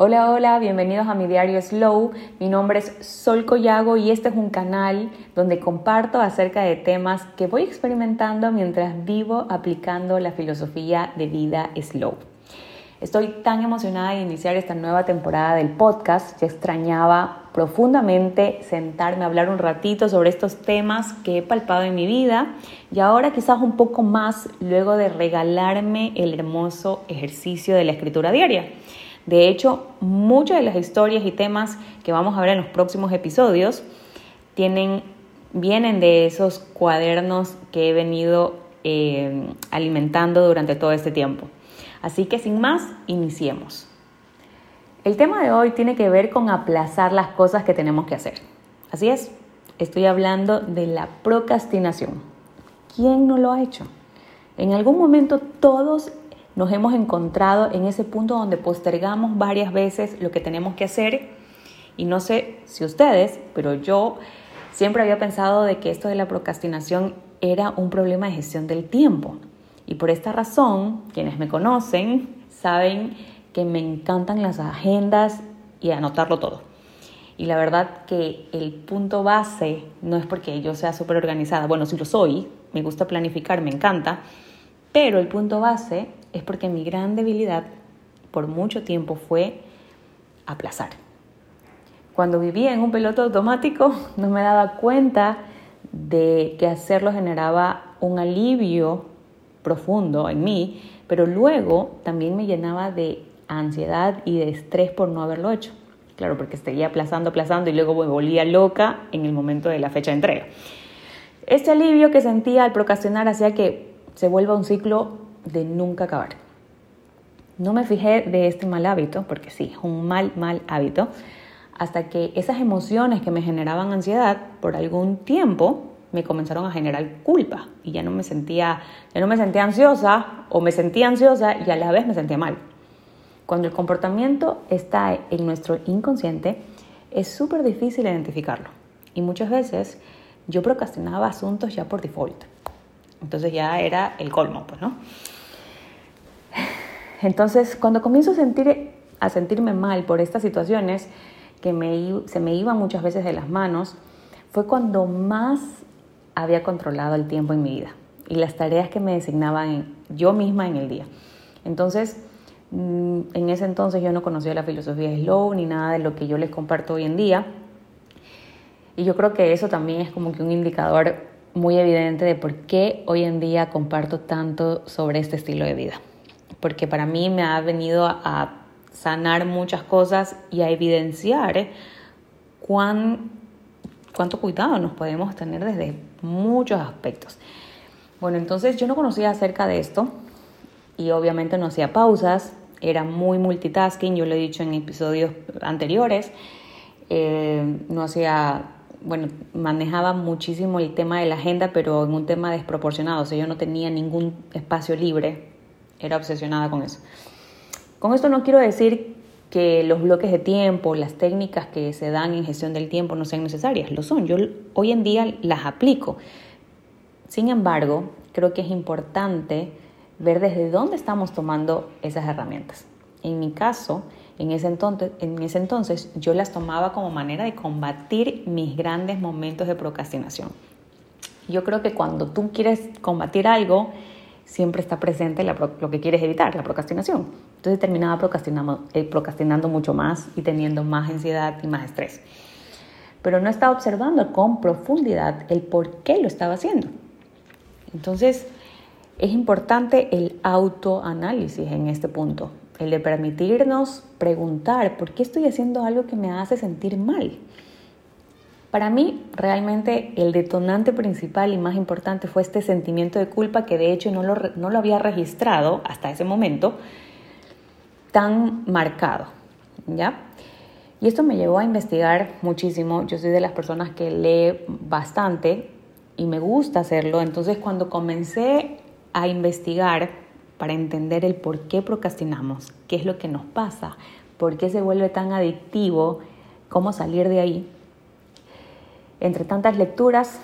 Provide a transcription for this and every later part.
Hola, hola, bienvenidos a mi diario Slow. Mi nombre es Sol Collago y este es un canal donde comparto acerca de temas que voy experimentando mientras vivo aplicando la filosofía de vida Slow. Estoy tan emocionada de iniciar esta nueva temporada del podcast. Ya extrañaba profundamente sentarme a hablar un ratito sobre estos temas que he palpado en mi vida y ahora quizás un poco más luego de regalarme el hermoso ejercicio de la escritura diaria. De hecho, muchas de las historias y temas que vamos a ver en los próximos episodios vienen de esos cuadernos que he venido eh, alimentando durante todo este tiempo. Así que sin más, iniciemos. El tema de hoy tiene que ver con aplazar las cosas que tenemos que hacer. Así es, estoy hablando de la procrastinación. ¿Quién no lo ha hecho? En algún momento todos nos hemos encontrado en ese punto donde postergamos varias veces lo que tenemos que hacer y no sé si ustedes, pero yo siempre había pensado de que esto de la procrastinación era un problema de gestión del tiempo. Y por esta razón, quienes me conocen saben que me encantan las agendas y anotarlo todo. Y la verdad que el punto base no es porque yo sea súper organizada, bueno, si lo soy, me gusta planificar, me encanta, pero el punto base es porque mi gran debilidad por mucho tiempo fue aplazar. Cuando vivía en un piloto automático no me daba cuenta de que hacerlo generaba un alivio profundo en mí, pero luego también me llenaba de ansiedad y de estrés por no haberlo hecho. Claro, porque seguía aplazando, aplazando y luego me volvía loca en el momento de la fecha de entrega. Este alivio que sentía al procrastinar hacía que se vuelva un ciclo de nunca acabar. No me fijé de este mal hábito, porque sí, es un mal, mal hábito, hasta que esas emociones que me generaban ansiedad por algún tiempo me comenzaron a generar culpa y ya no me sentía, ya no me sentía ansiosa o me sentía ansiosa y a la vez me sentía mal. Cuando el comportamiento está en nuestro inconsciente, es súper difícil identificarlo y muchas veces yo procrastinaba asuntos ya por default. Entonces ya era el colmo, pues, ¿no? Entonces, cuando comienzo a, sentir, a sentirme mal por estas situaciones que se me iban muchas veces de las manos, fue cuando más había controlado el tiempo en mi vida y las tareas que me designaban yo misma en el día. Entonces, mm, en ese entonces yo no conocía la filosofía de Slow ni nada de lo que yo les comparto hoy en día. Y yo creo que eso también es como que un indicador muy evidente de por qué hoy en día comparto tanto sobre este estilo de vida porque para mí me ha venido a sanar muchas cosas y a evidenciar cuán, cuánto cuidado nos podemos tener desde muchos aspectos. Bueno, entonces yo no conocía acerca de esto y obviamente no hacía pausas, era muy multitasking, yo lo he dicho en episodios anteriores, eh, no hacía, bueno, manejaba muchísimo el tema de la agenda, pero en un tema desproporcionado, o sea, yo no tenía ningún espacio libre era obsesionada con eso. Con esto no quiero decir que los bloques de tiempo, las técnicas que se dan en gestión del tiempo no sean necesarias, lo son. Yo hoy en día las aplico. Sin embargo, creo que es importante ver desde dónde estamos tomando esas herramientas. En mi caso, en ese, entonces, en ese entonces yo las tomaba como manera de combatir mis grandes momentos de procrastinación. Yo creo que cuando tú quieres combatir algo, siempre está presente lo que quieres evitar, la procrastinación. Entonces terminaba procrastinando, eh, procrastinando mucho más y teniendo más ansiedad y más estrés. Pero no estaba observando con profundidad el por qué lo estaba haciendo. Entonces es importante el autoanálisis en este punto, el de permitirnos preguntar por qué estoy haciendo algo que me hace sentir mal. Para mí, realmente el detonante principal y más importante fue este sentimiento de culpa que de hecho no lo, no lo había registrado hasta ese momento tan marcado, ¿ya? Y esto me llevó a investigar muchísimo. Yo soy de las personas que lee bastante y me gusta hacerlo. Entonces, cuando comencé a investigar para entender el por qué procrastinamos, qué es lo que nos pasa, por qué se vuelve tan adictivo, cómo salir de ahí, entre tantas lecturas,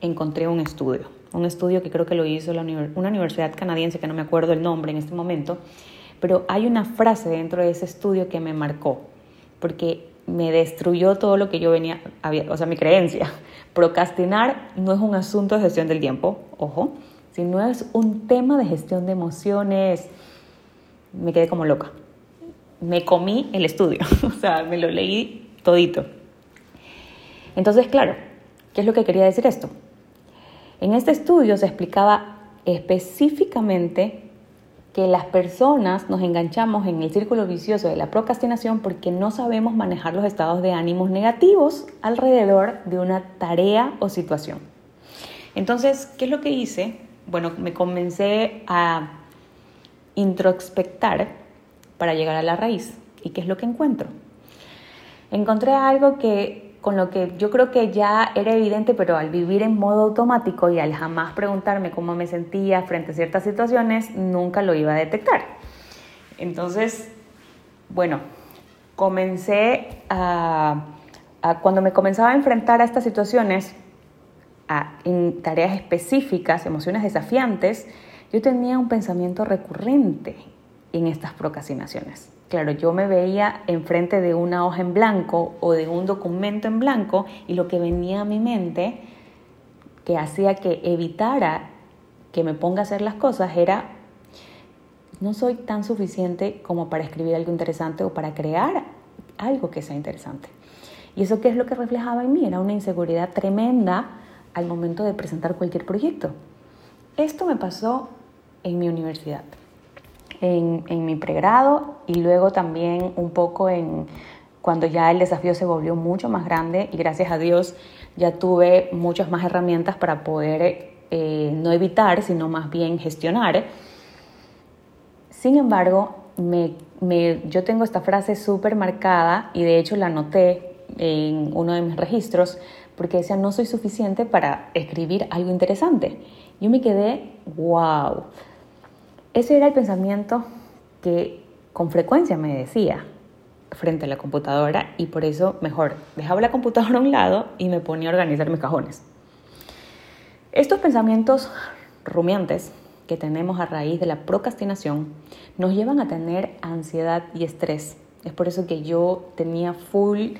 encontré un estudio, un estudio que creo que lo hizo una universidad canadiense, que no me acuerdo el nombre en este momento, pero hay una frase dentro de ese estudio que me marcó, porque me destruyó todo lo que yo venía, o sea, mi creencia. Procrastinar no es un asunto de gestión del tiempo, ojo, sino es un tema de gestión de emociones. Me quedé como loca. Me comí el estudio, o sea, me lo leí todito. Entonces, claro, ¿qué es lo que quería decir esto? En este estudio se explicaba específicamente que las personas nos enganchamos en el círculo vicioso de la procrastinación porque no sabemos manejar los estados de ánimos negativos alrededor de una tarea o situación. Entonces, ¿qué es lo que hice? Bueno, me comencé a introspectar para llegar a la raíz. ¿Y qué es lo que encuentro? Encontré algo que con lo que yo creo que ya era evidente, pero al vivir en modo automático y al jamás preguntarme cómo me sentía frente a ciertas situaciones, nunca lo iba a detectar. Entonces, bueno, comencé a, cuando me comenzaba a enfrentar a estas situaciones, a, en tareas específicas, emociones desafiantes, yo tenía un pensamiento recurrente en estas procrastinaciones. Claro, yo me veía enfrente de una hoja en blanco o de un documento en blanco y lo que venía a mi mente que hacía que evitara que me ponga a hacer las cosas era no soy tan suficiente como para escribir algo interesante o para crear algo que sea interesante. Y eso qué es lo que reflejaba en mí, era una inseguridad tremenda al momento de presentar cualquier proyecto. Esto me pasó en mi universidad en, mi pregrado y luego también un poco en cuando ya el desafío se volvió mucho más grande y gracias a Dios ya tuve muchas más herramientas para poder eh, no evitar, sino más bien gestionar. Sin embargo, me, yo tengo esta frase súper marcada y de hecho la anoté en uno de mis registros porque decía no soy suficiente para escribir algo interesante. Yo me quedé, wow. Ese era el pensamiento que con frecuencia me decía frente a la computadora y por eso mejor dejaba la computadora a un lado y me ponía a organizar mis cajones. Estos pensamientos rumiantes que tenemos a raíz de la procrastinación nos llevan a tener ansiedad y estrés. Es por eso que yo tenía full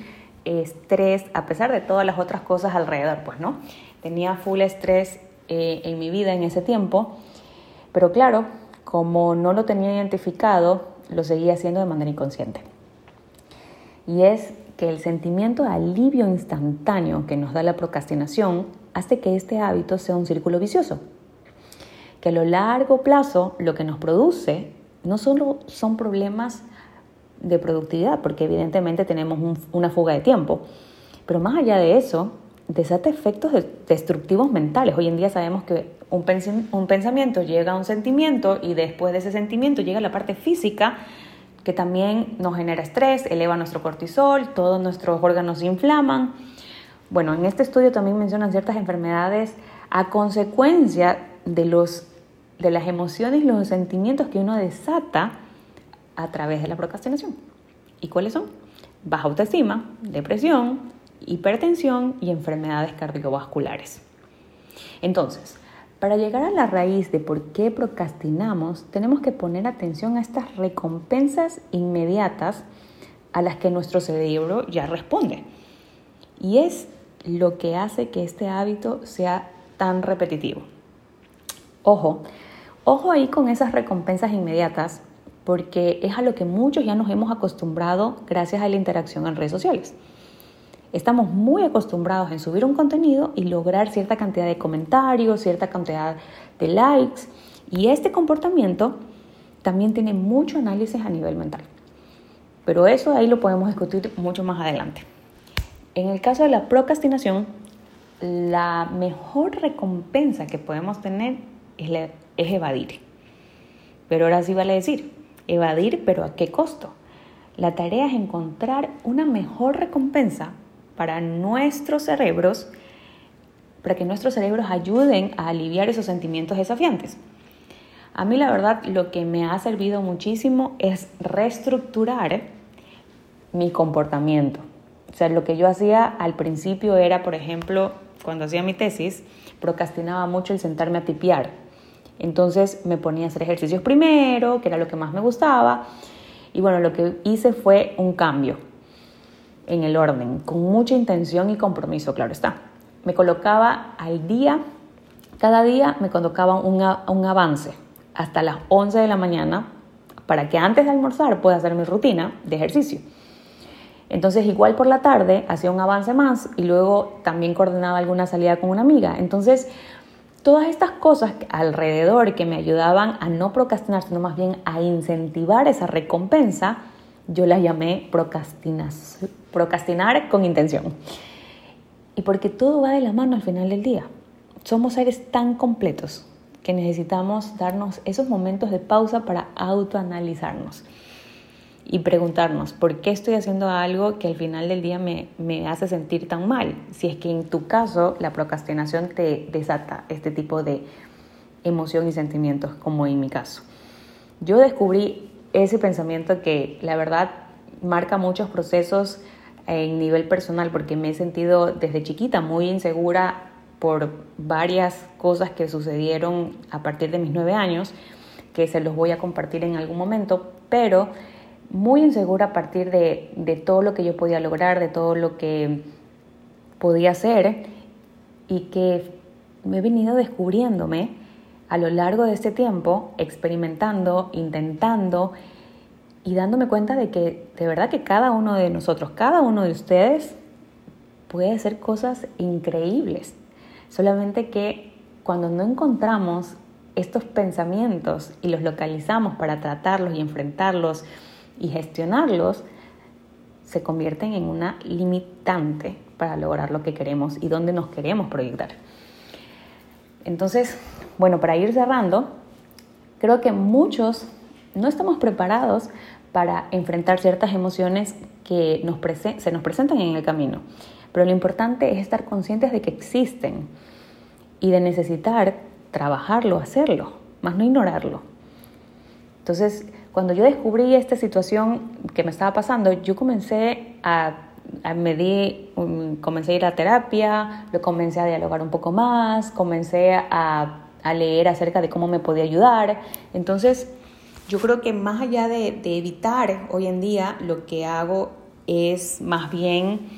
estrés, a pesar de todas las otras cosas alrededor, pues, ¿no? Tenía full estrés eh, en mi vida en ese tiempo, pero claro, como no lo tenía identificado, lo seguía haciendo de manera inconsciente. Y es que el sentimiento de alivio instantáneo que nos da la procrastinación hace que este hábito sea un círculo vicioso. Que a lo largo plazo lo que nos produce no solo son problemas de productividad, porque evidentemente tenemos una fuga de tiempo, pero más allá de eso, desata efectos destructivos mentales. Hoy en día sabemos que un, pensamiento llega a un sentimiento y después de ese sentimiento llega la parte física que también nos genera estrés, eleva nuestro cortisol, todos nuestros órganos se inflaman. Bueno, en este estudio también mencionan ciertas enfermedades a consecuencia de, los, de las emociones y los sentimientos que uno desata a través de la procrastinación. ¿Y cuáles son? Baja autoestima, depresión, hipertensión y enfermedades cardiovasculares. Entonces, para llegar a la raíz de por qué procrastinamos, tenemos que poner atención a estas recompensas inmediatas a las que nuestro cerebro ya responde. Y es lo que hace que este hábito sea tan repetitivo. Ojo, ojo ahí con esas recompensas inmediatas, porque es a lo que muchos ya nos hemos acostumbrado gracias a la interacción en redes sociales. Estamos muy acostumbrados en subir un contenido y lograr cierta cantidad de comentarios, cierta cantidad de likes. Y este comportamiento también tiene mucho análisis a nivel mental. Pero eso ahí lo podemos discutir mucho más adelante. En el caso de la procrastinación, la mejor recompensa que podemos tener es, evadir. Pero ahora sí vale decir, evadir, pero ¿a qué costo? La tarea es encontrar una mejor recompensa para nuestros cerebros, para que nuestros cerebros ayuden a aliviar esos sentimientos desafiantes. A mí la verdad lo que me ha servido muchísimo es reestructurar mi comportamiento. O sea, lo que yo hacía al principio era, por ejemplo, cuando hacía mi tesis, procrastinaba mucho el sentarme a tipear. Entonces me ponía a hacer ejercicios primero, que era lo que más me gustaba. Y bueno, lo que hice fue un cambio en el orden, con mucha intención y compromiso, claro está. Me colocaba al día, cada día me colocaba un, un avance hasta las 11 de la mañana para que antes de almorzar pueda hacer mi rutina de ejercicio. Entonces igual por la tarde hacía un avance más y luego también coordinaba alguna salida con una amiga. Entonces todas estas cosas alrededor que me ayudaban a no procrastinar, sino más bien a incentivar esa recompensa, yo las llamé procrastinar con intención. Y porque todo va de la mano al final del día. Somos seres tan completos que necesitamos darnos esos momentos de pausa para autoanalizarnos y preguntarnos por qué estoy haciendo algo que al final del día me, me, hace sentir tan mal. Si es que en tu caso la procrastinación te desata este tipo de emoción y sentimientos, como en mi caso. Yo descubrí ese pensamiento que la verdad marca muchos procesos en nivel personal porque me he sentido desde chiquita muy insegura por varias cosas que sucedieron a partir de mis nueve años, que se los voy a compartir en algún momento, pero muy insegura a partir de, de todo lo que yo podía lograr, de todo lo que podía hacer y que me he venido descubriéndome a lo largo de este tiempo, experimentando, intentando y dándome cuenta de que de verdad que cada uno de nosotros, cada uno de ustedes puede hacer cosas increíbles. Solamente que cuando no encontramos estos pensamientos y los localizamos para tratarlos y enfrentarlos y gestionarlos, se convierten en una limitante para lograr lo que queremos y dónde nos queremos proyectar. Entonces, bueno, para ir cerrando, creo que muchos no estamos preparados para enfrentar ciertas emociones que nos se nos presentan en el camino. Pero lo importante es estar conscientes de que existen y de necesitar trabajarlo, hacerlo, más no ignorarlo. Entonces, cuando yo descubrí esta situación que me estaba pasando, yo comencé a, a medir, comencé a ir a terapia, lo comencé a dialogar un poco más, comencé a, a leer acerca de cómo me podía ayudar. Entonces, yo creo que más allá de, evitar hoy en día, lo que hago es más bien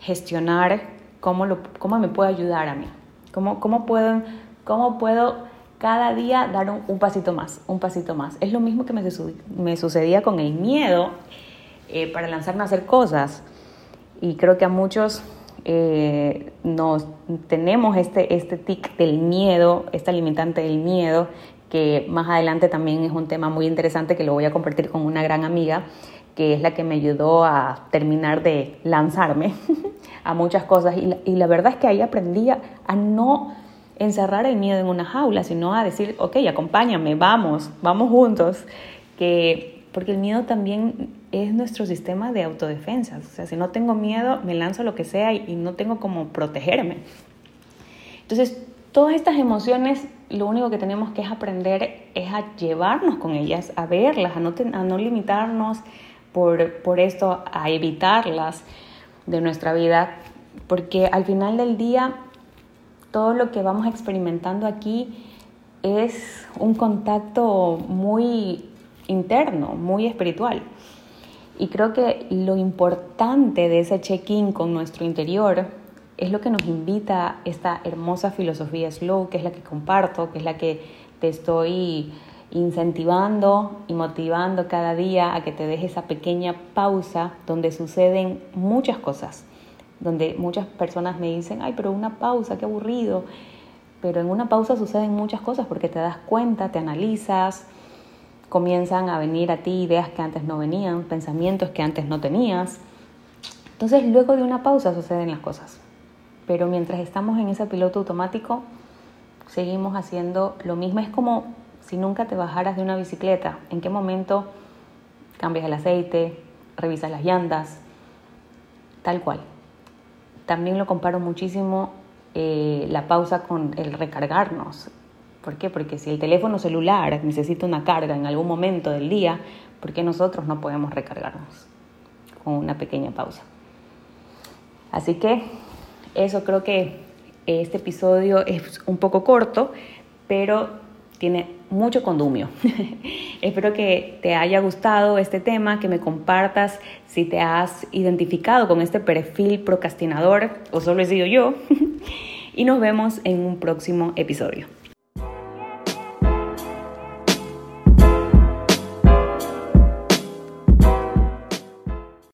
gestionar cómo, lo, cómo me puede ayudar a mí, cómo, cómo, puedo, cómo puedo cada día dar un, pasito más, un pasito más. Es lo mismo que me, me sucedía con el miedo eh, para lanzarme a hacer cosas. Y creo que a muchos eh, nos tenemos este, este tic del miedo, esta limitante del miedo, que más adelante también es un tema muy interesante que lo voy a compartir con una gran amiga, que es la que me ayudó a terminar de lanzarme a muchas cosas. Y la, y la verdad es que ahí aprendí a, no encerrar el miedo en una jaula, sino a decir, ok, acompáñame, vamos, vamos juntos, que, porque el miedo también es nuestro sistema de autodefensa. O sea, si no tengo miedo, me lanzo lo que sea y, no tengo como protegerme. Entonces, todas estas emociones lo único que tenemos que es aprender es a llevarnos con ellas, a verlas, a no, limitarnos por esto, a evitarlas de nuestra vida, porque al final del día todo lo que vamos experimentando aquí es un contacto muy interno, muy espiritual. Y creo que lo importante de ese check-in con nuestro interior es lo que nos invita esta hermosa filosofía slow, que es la que comparto, que es la que te estoy incentivando y motivando cada día a que te dejes esa pequeña pausa donde suceden muchas cosas, donde muchas personas me dicen, ay, pero una pausa, qué aburrido. Pero en una pausa suceden muchas cosas porque te das cuenta, te analizas, comienzan a venir a ti ideas que antes no venían, pensamientos que antes no tenías. Entonces luego de una pausa suceden las cosas pero mientras estamos en ese piloto automático, seguimos haciendo lo mismo. Es como si nunca te bajaras de una bicicleta. ¿En qué momento cambias el aceite, revisas las llantas? Tal cual. También lo comparo muchísimo eh, la pausa con el recargarnos. ¿Por qué? Porque si el teléfono celular necesita una carga en algún momento del día, ¿por qué nosotros no podemos recargarnos con una pequeña pausa? Así que eso creo que este episodio es un poco corto, pero tiene mucho condumio. Espero que te haya gustado este tema, que me compartas si te has identificado con este perfil procrastinador o solo he sido yo. y nos vemos en un próximo episodio.